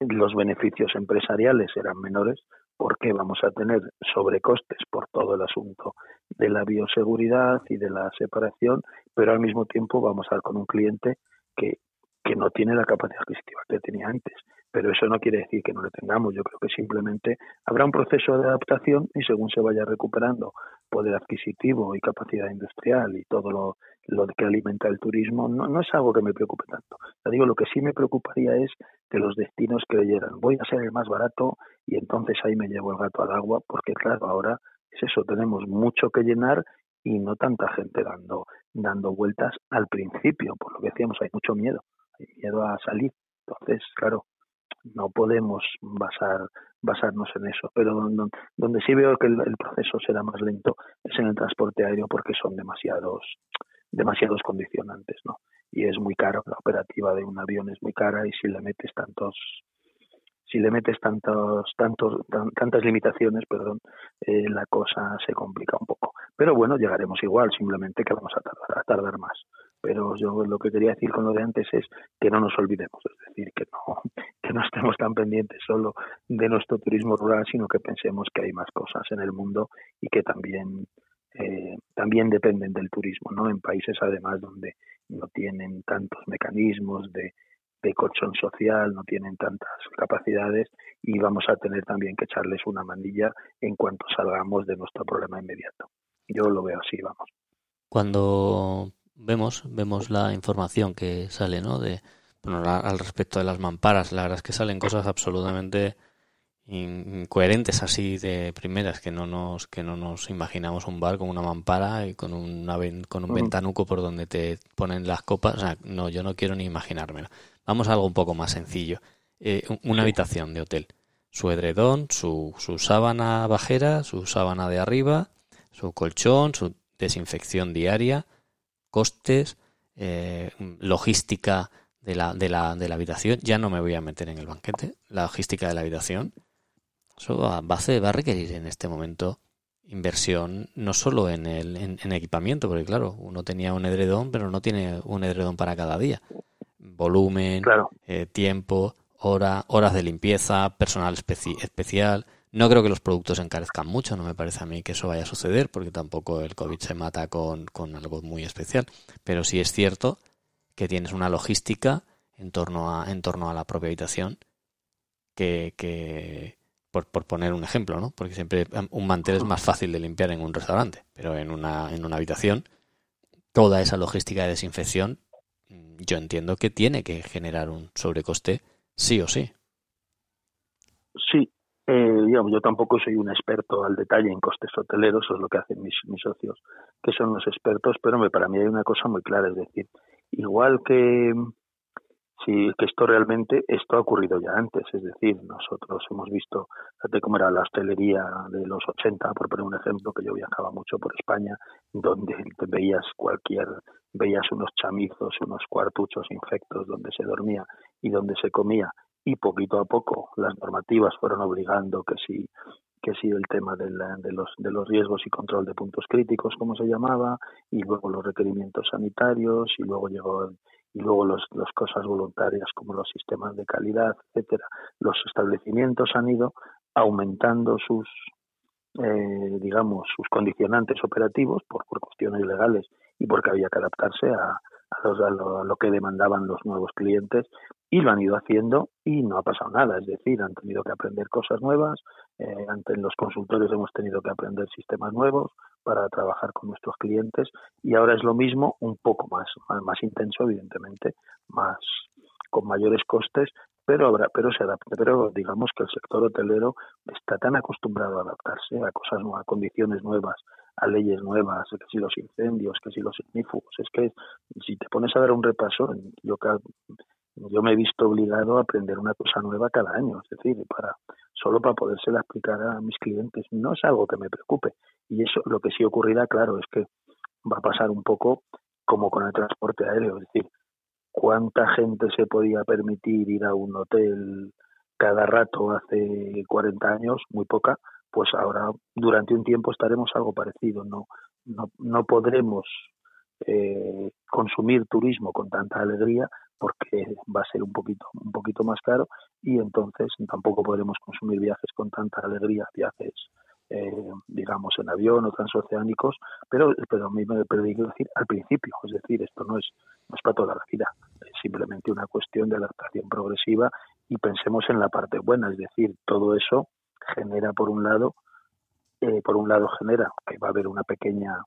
los beneficios empresariales serán menores porque vamos a tener sobrecostes por todo el asunto de la bioseguridad y de la separación, pero al mismo tiempo vamos a estar con un cliente que, que no tiene la capacidad adquisitiva que tenía antes. Pero eso no quiere decir que no lo tengamos. Yo creo que simplemente habrá un proceso de adaptación y según se vaya recuperando poder adquisitivo y capacidad industrial y todo lo, lo que alimenta el turismo, no, no es algo que me preocupe tanto. Ya digo, lo que sí me preocuparía es que los destinos creyeran, voy a ser el más barato y entonces ahí me llevo el gato al agua, porque claro, ahora es eso, tenemos mucho que llenar y no tanta gente dando, dando vueltas al principio, por lo que decíamos, hay mucho miedo, hay miedo a salir. Entonces, claro, no podemos basar, basarnos en eso. Pero donde, donde sí veo que el, proceso será más lento es en el transporte aéreo porque son demasiados, demasiados condicionantes, ¿no? Y es muy caro, la operativa de un avión es muy cara y si le metes tantos si le metes tantos, tantos, tantas limitaciones, perdón, eh, la cosa se complica un poco. Pero bueno, llegaremos igual, simplemente que vamos a tardar, a tardar más. Pero yo lo que quería decir con lo de antes es que no nos olvidemos, es decir, que no, que no estemos tan pendientes solo de nuestro turismo rural, sino que pensemos que hay más cosas en el mundo y que también eh, también dependen del turismo, ¿no? En países además donde no tienen tantos mecanismos de de colchón social, no tienen tantas capacidades y vamos a tener también que echarles una mandilla en cuanto salgamos de nuestro problema inmediato. Yo lo veo así, vamos. Cuando vemos vemos la información que sale, ¿no? De bueno, al respecto de las mamparas, la verdad es que salen cosas absolutamente incoherentes así de primeras que no nos que no nos imaginamos un bar con una mampara y con una con un ventanuco por donde te ponen las copas. O sea, no yo no quiero ni imaginármelo. Vamos a algo un poco más sencillo. Eh, una habitación de hotel. Su edredón su, su sábana bajera su sábana de arriba su colchón su desinfección diaria costes eh, logística de la, de, la, de la habitación. Ya no me voy a meter en el banquete. La logística de la habitación eso va, va, a requerir en este momento inversión no solo en el en, equipamiento, porque claro, uno tenía un edredón, pero no tiene un edredón para cada día. Volumen, eh, tiempo, hora, horas de limpieza, personal especial. No creo que los productos encarezcan mucho, no me parece a mí que eso vaya a suceder, porque tampoco el COVID se mata con, con algo muy especial. Pero sí es cierto que tienes una logística en torno a, en torno a la propia habitación que, que, por, por, poner un ejemplo, ¿no? Porque siempre un mantel es más fácil de limpiar en un restaurante, pero en una, en una habitación, toda esa logística de desinfección, mm, yo entiendo que tiene que generar un sobrecoste sí o sí. Sí, eh, digamos, yo tampoco soy un experto al detalle en costes hoteleros, eso es lo que hacen mis, mis socios, que son los expertos, pero para mí hay una cosa muy clara, es decir, igual que sí que esto realmente esto ha ocurrido ya antes, es decir, nosotros hemos visto, fíjate cómo era la hostelería de los 80, por poner un ejemplo, que yo viajaba mucho por España, donde veías cualquier, veías unos chamizos, unos cuartuchos infectos donde se dormía y donde se comía, y poquito a poco las normativas fueron obligando que si que si el tema de, de, los, de los riesgos y control de puntos críticos, como se llamaba, y luego los requerimientos sanitarios, y luego llegó y luego las los cosas voluntarias como los sistemas de calidad, etcétera. Los establecimientos han ido aumentando sus, eh, digamos, sus condicionantes operativos por, por cuestiones legales y porque había que adaptarse a, a, lo, que demandaban los nuevos clientes y lo han ido haciendo y no ha pasado nada, es decir, han tenido que aprender cosas nuevas, eh, ante los consultores hemos tenido que aprender sistemas nuevos para trabajar con nuestros clientes y ahora es lo mismo, un poco más, más, intenso, evidentemente, más con mayores costes, pero habrá, pero se adapta, pero digamos que el sector hotelero está tan acostumbrado a adaptarse a cosas nuevas, a condiciones nuevas, a leyes nuevas, que si los incendios, que si los ignífugos. Es que si te pones a dar un repaso, yo, yo me he visto obligado a aprender una cosa nueva cada año, es decir, para solo para podérsela explicar a mis clientes. No es algo que me preocupe. Y eso, lo que sí ocurrirá, claro, es que va a pasar un poco como con el transporte aéreo, es decir, cuánta gente se podía permitir ir a un hotel cada rato hace 40 años, muy poca, pues ahora durante un tiempo estaremos algo parecido. No, no, no podremos eh, consumir turismo con tanta alegría porque va a ser un poquito un poquito más caro y entonces tampoco podremos consumir viajes con tanta alegría viajes eh, digamos en avión o transoceánicos pero pero a mí me perdí decir al principio es decir esto no es no es para toda la vida es simplemente una cuestión de adaptación progresiva y pensemos en la parte buena es decir todo eso genera por un lado eh, por un lado genera que va a haber una pequeña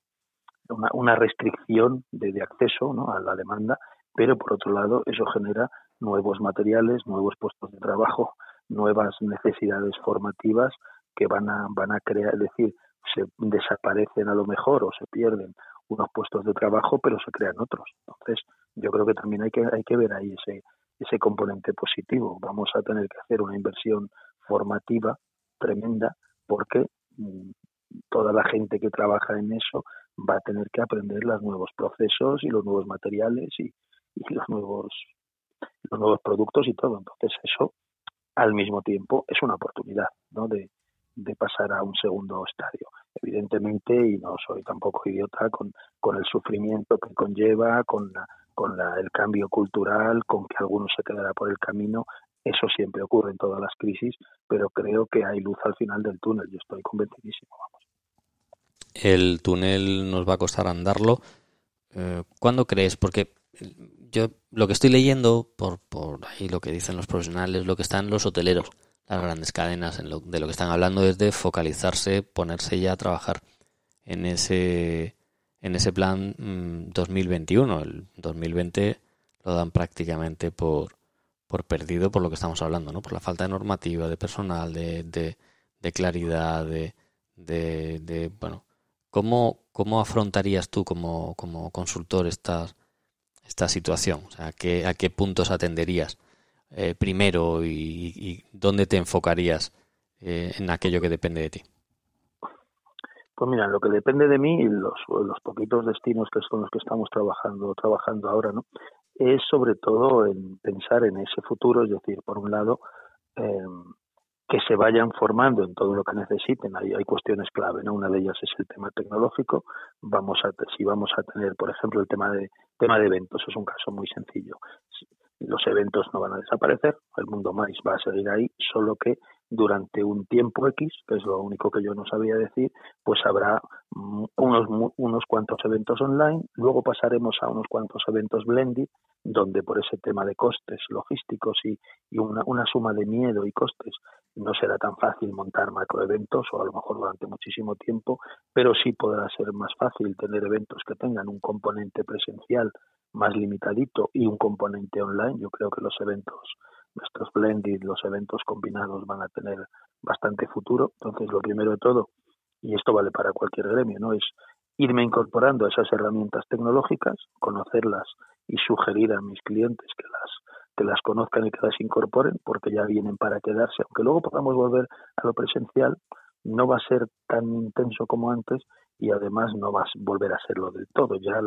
una, una restricción de, de acceso ¿no? a la demanda, pero por otro lado eso genera nuevos materiales, nuevos puestos de trabajo, nuevas necesidades formativas que van a, van a crear, es decir, se desaparecen a lo mejor o se pierden unos puestos de trabajo, pero se crean otros. Entonces, yo creo que también hay que, hay que ver ahí ese, ese componente positivo. Vamos a tener que hacer una inversión formativa tremenda porque mm, toda la gente que trabaja en eso va a tener que aprender los nuevos procesos y los nuevos materiales y, los nuevos los nuevos productos y todo. Entonces eso al mismo tiempo es una oportunidad ¿no? de, de pasar a un segundo estadio. Evidentemente, y no soy tampoco idiota, con, con el sufrimiento que conlleva, con, con la, el cambio cultural, con que alguno se quedará por el camino, eso siempre ocurre en todas las crisis, pero creo que hay luz al final del túnel, yo estoy convencidísimo, vamos el túnel nos va a costar andarlo. Eh, ¿Cuándo crees? Porque yo lo que estoy leyendo, por, por ahí lo que dicen los profesionales, lo que están los hoteleros, las grandes cadenas, en lo, de lo que están hablando es de focalizarse, ponerse ya a trabajar en ese, en ese plan 2021. Mm, el 2020 lo dan prácticamente por, por perdido por lo que estamos hablando, ¿no? Por la falta de normativa, de personal, de, de, de claridad, de, de, bueno, ¿Cómo, cómo afrontarías tú como, como consultor esta, esta situación? O sea, ¿a, qué, ¿A qué puntos atenderías eh, primero y, dónde te enfocarías eh, en aquello que depende de ti? Pues mira, lo que depende de mí y los, los poquitos destinos que son los que estamos trabajando, trabajando ahora, ¿no? Es sobre todo en pensar en ese futuro, es decir, por un lado, eh, que se vayan formando en todo lo que necesiten. Hay, cuestiones clave, ¿no? Una de ellas es el tema tecnológico. Vamos a, si vamos a tener, por ejemplo, el tema de, tema de eventos, es un caso muy sencillo. Los eventos no van a desaparecer, el mundo más va a seguir ahí, solo que durante un tiempo X, que es lo único que yo no sabía decir, pues habrá unos, unos cuantos eventos online, luego pasaremos a unos cuantos eventos blended, donde por ese tema de costes logísticos y, y una, suma de miedo y costes no será tan fácil montar macroeventos o a lo mejor durante muchísimo tiempo, pero sí podrá ser más fácil tener eventos que tengan un componente presencial más limitadito y un componente online. Yo creo que los eventos, nuestros blended, los eventos combinados van a tener bastante futuro. Entonces, lo primero de todo, y esto vale para cualquier gremio, ¿no? Es irme incorporando a esas herramientas tecnológicas, conocerlas y sugerir a mis clientes que las que las conozcan y que las incorporen, porque ya vienen para quedarse. Aunque luego podamos volver a lo presencial, no va a ser tan intenso como antes y además no va a volver a serlo del todo. Ya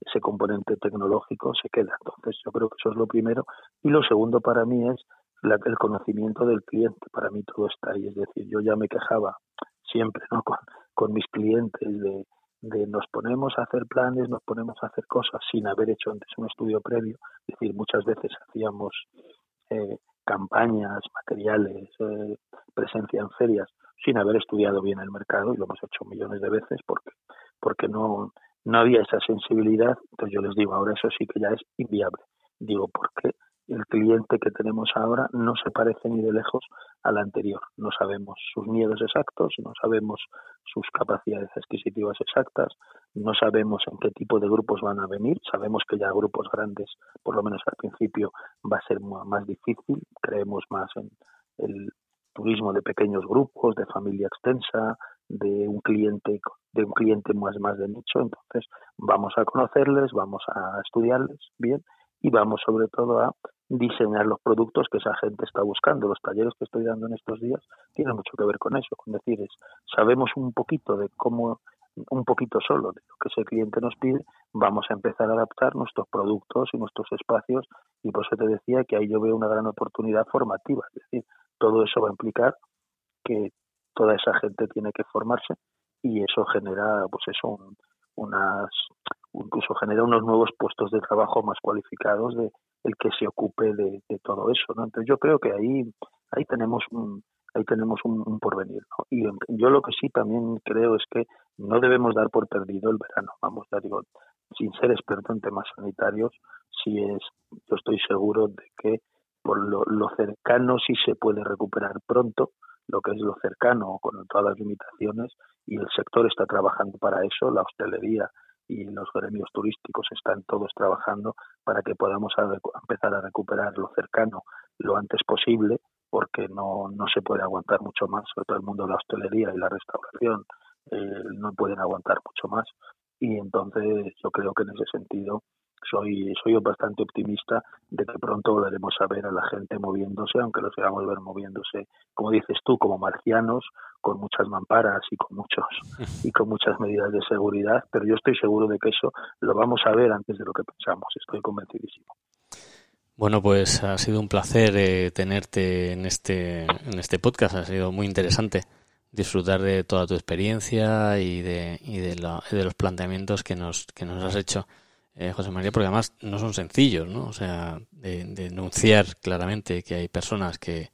ese componente tecnológico se queda. Entonces, yo creo que eso es lo primero. Y lo segundo para mí es el conocimiento del cliente. Para mí todo está ahí. Es decir, yo ya me quejaba siempre ¿no? con, con mis clientes de de nos ponemos a hacer planes, nos ponemos a hacer cosas sin haber hecho antes un estudio previo. Es decir, muchas veces hacíamos eh, campañas, materiales, eh, presencia en ferias, sin haber estudiado bien el mercado, y lo hemos hecho millones de veces porque, porque no, no había esa sensibilidad. Entonces yo les digo, ahora eso sí que ya es inviable. Digo, porque el cliente que tenemos ahora no se parece ni de lejos al anterior. No sabemos sus miedos exactos, no sabemos sus capacidades adquisitivas exactas, no sabemos en qué tipo de grupos van a venir. Sabemos que ya grupos grandes, por lo menos al principio, va a ser más difícil. Creemos más en el turismo de pequeños grupos, de familia extensa, de un cliente de un cliente más más de nicho. Entonces vamos a conocerles, vamos a estudiarles bien y vamos sobre todo a diseñar los productos que esa gente está buscando. Los talleres que estoy dando en estos días tienen mucho que ver con eso, con decir, es, sabemos un poquito de cómo un poquito solo de lo que ese cliente nos pide, vamos a empezar a adaptar nuestros productos y nuestros espacios y por eso te decía que ahí yo veo una gran oportunidad formativa, es decir, todo eso va a implicar que toda esa gente tiene que formarse y eso genera pues eso unas incluso genera unos nuevos puestos de trabajo más cualificados de el que se ocupe de, todo eso entonces yo creo que ahí ahí tenemos un ahí tenemos un, porvenir y yo lo que sí también creo es que no debemos dar por perdido el verano. Vamos ya digo sin ser experto en temas sanitarios sí es yo estoy seguro de que por lo, lo cercano sí se puede recuperar pronto lo que es lo cercano con todas las limitaciones y el sector está trabajando para eso, la hostelería y los gremios turísticos están todos trabajando para que podamos empezar a recuperar lo cercano lo antes posible porque no, no se puede aguantar mucho más, sobre todo el mundo de la hostelería y la restauración eh, no pueden aguantar mucho más. Y entonces yo creo que en ese sentido soy, soy bastante optimista de que pronto volveremos a ver a la gente moviéndose, aunque los veamos ver moviéndose, como dices tú, como marcianos, con muchas mamparas y con muchos y con muchas medidas de seguridad, pero yo estoy seguro de que eso lo vamos a ver antes de lo que pensamos, estoy convencidísimo. Bueno, pues ha sido un placer eh, tenerte en este en este podcast, ha sido muy interesante disfrutar de toda tu experiencia y de, y de, de los planteamientos que nos, que nos has hecho. Eh, José María, porque además no son sencillos, ¿no? O sea, de, denunciar claramente que hay personas que,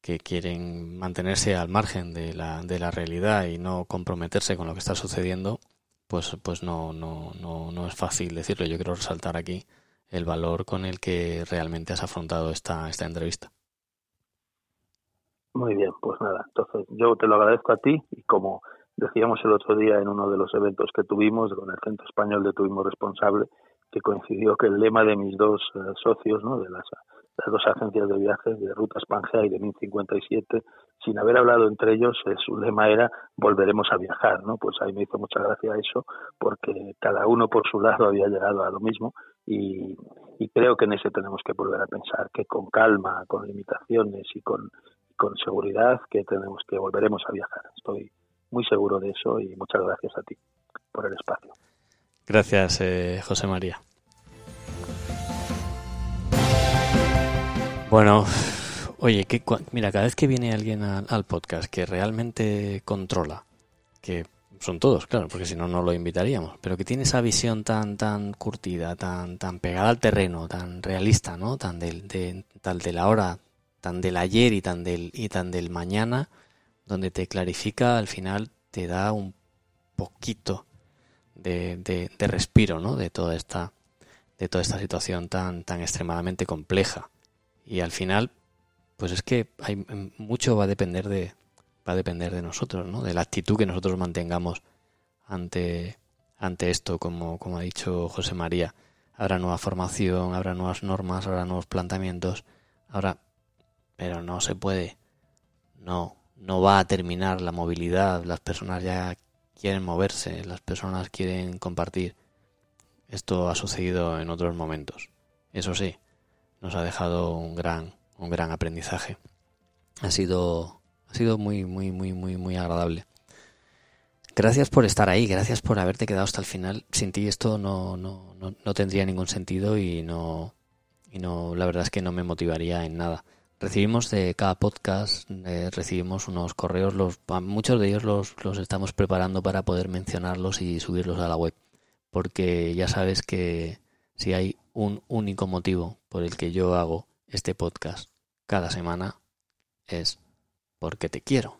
que quieren mantenerse al margen de la, de la realidad y no comprometerse con lo que está sucediendo, pues, pues no, no, no, no es fácil decirlo. Yo quiero resaltar aquí el valor con el que realmente has afrontado esta, esta entrevista. Muy bien, pues nada, entonces yo te lo agradezco a ti y como Decíamos el otro día en uno de los eventos que tuvimos con el Centro Español de Turismo Responsable que coincidió que el lema de mis dos eh, socios, ¿no? de las, dos agencias de viajes, de Rutas Pangea y de MIN 57, sin haber hablado entre ellos, eh, su lema era volveremos a viajar, ¿no? Pues ahí me hizo mucha gracia eso, porque cada uno por su lado había llegado a lo mismo y, y creo que en ese tenemos que volver a pensar, que con calma, con limitaciones y con, con seguridad, que tenemos que volveremos a viajar. Estoy muy seguro de eso y muchas gracias a ti por el espacio. Gracias, eh, José María. Bueno, oye, que, mira, cada vez que viene alguien al podcast que realmente controla, que son todos, claro, porque si no, no lo invitaríamos, pero que tiene esa visión tan tan curtida, tan tan pegada al terreno, tan realista, ¿no? Tan del, de, tal de la hora, tan del ayer y tan del, y tan del mañana, donde te clarifica, al final te da un poquito de, de, respiro, ¿no? De toda esta, de toda esta situación tan, tan extremadamente compleja. Y al final, pues es que hay, mucho va a depender de, va a depender de nosotros, ¿no? De la actitud que nosotros mantengamos ante, ante esto, como, como ha dicho José María. Habrá nueva formación, habrá nuevas normas, habrá nuevos planteamientos, habrá, pero no se puede, no, no va a terminar la movilidad, las personas ya quieren moverse, las personas quieren compartir. Esto ha sucedido en otros momentos. Eso sí, nos ha dejado un gran, un gran aprendizaje. Ha sido, ha sido muy, muy, muy, muy, muy agradable. Gracias por estar ahí, gracias por haberte quedado hasta el final. Sin ti esto no, no, no, no tendría ningún sentido y no, y no, la verdad es que no me motivaría en nada recibimos de cada podcast, eh, recibimos unos correos, los, muchos de ellos los, los estamos preparando para poder mencionarlos y subirlos a la web, porque ya sabes que si hay un único motivo por el que yo hago este podcast cada semana, es porque te quiero.